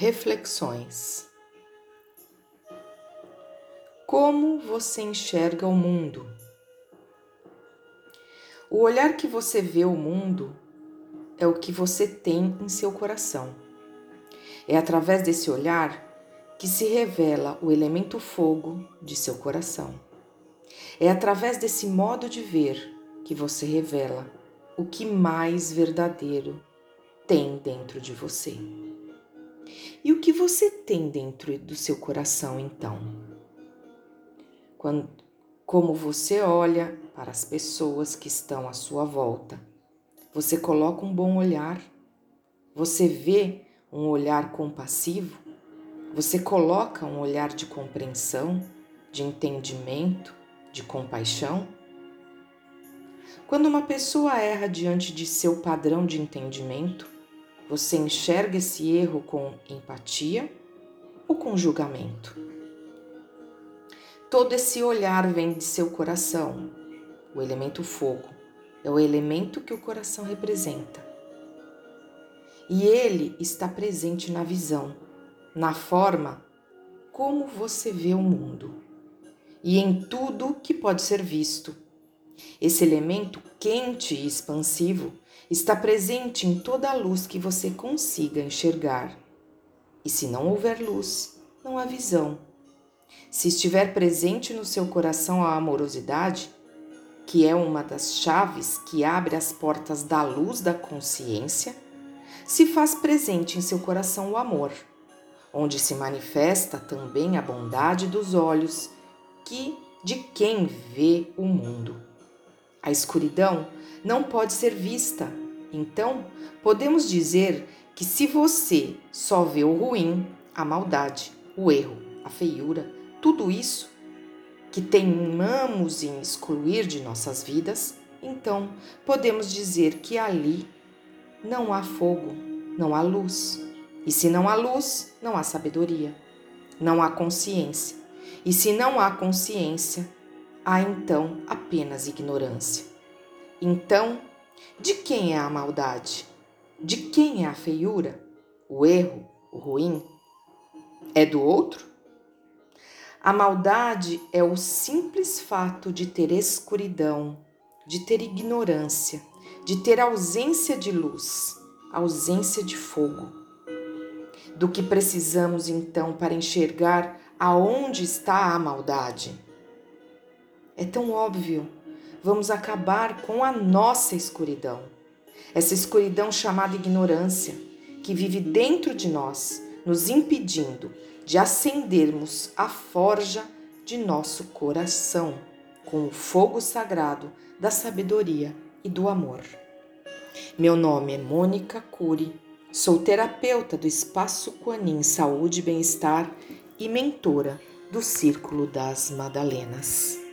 Reflexões. Como você enxerga o mundo? O olhar que você vê o mundo é o que você tem em seu coração. É através desse olhar que se revela o elemento fogo de seu coração. É através desse modo de ver que você revela o que mais verdadeiro tem dentro de você. E o que você tem dentro do seu coração então? Quando, como você olha para as pessoas que estão à sua volta, você coloca um bom olhar, você vê um olhar compassivo, você coloca um olhar de compreensão, de entendimento, de compaixão. Quando uma pessoa erra diante de seu padrão de entendimento, você enxerga esse erro com empatia ou com julgamento? Todo esse olhar vem de seu coração. O elemento fogo é o elemento que o coração representa. E ele está presente na visão, na forma como você vê o mundo e em tudo que pode ser visto. Esse elemento quente e expansivo está presente em toda a luz que você consiga enxergar. E se não houver luz, não há visão. Se estiver presente no seu coração a amorosidade, que é uma das chaves que abre as portas da luz da consciência, se faz presente em seu coração o amor, onde se manifesta também a bondade dos olhos que de quem vê o mundo. A escuridão não pode ser vista. Então, podemos dizer que se você só vê o ruim, a maldade, o erro, a feiura, tudo isso que teimamos em excluir de nossas vidas, então podemos dizer que ali não há fogo, não há luz. E se não há luz, não há sabedoria, não há consciência. E se não há consciência, há então apenas ignorância. Então, de quem é a maldade? De quem é a feiura? O erro, o ruim? É do outro? A maldade é o simples fato de ter escuridão, de ter ignorância, de ter ausência de luz, ausência de fogo. Do que precisamos então para enxergar aonde está a maldade? É tão óbvio vamos acabar com a nossa escuridão. Essa escuridão chamada ignorância, que vive dentro de nós, nos impedindo de acendermos a forja de nosso coração com o fogo sagrado da sabedoria e do amor. Meu nome é Mônica Cury, sou terapeuta do Espaço Quanin Saúde e Bem-Estar e mentora do Círculo das Madalenas.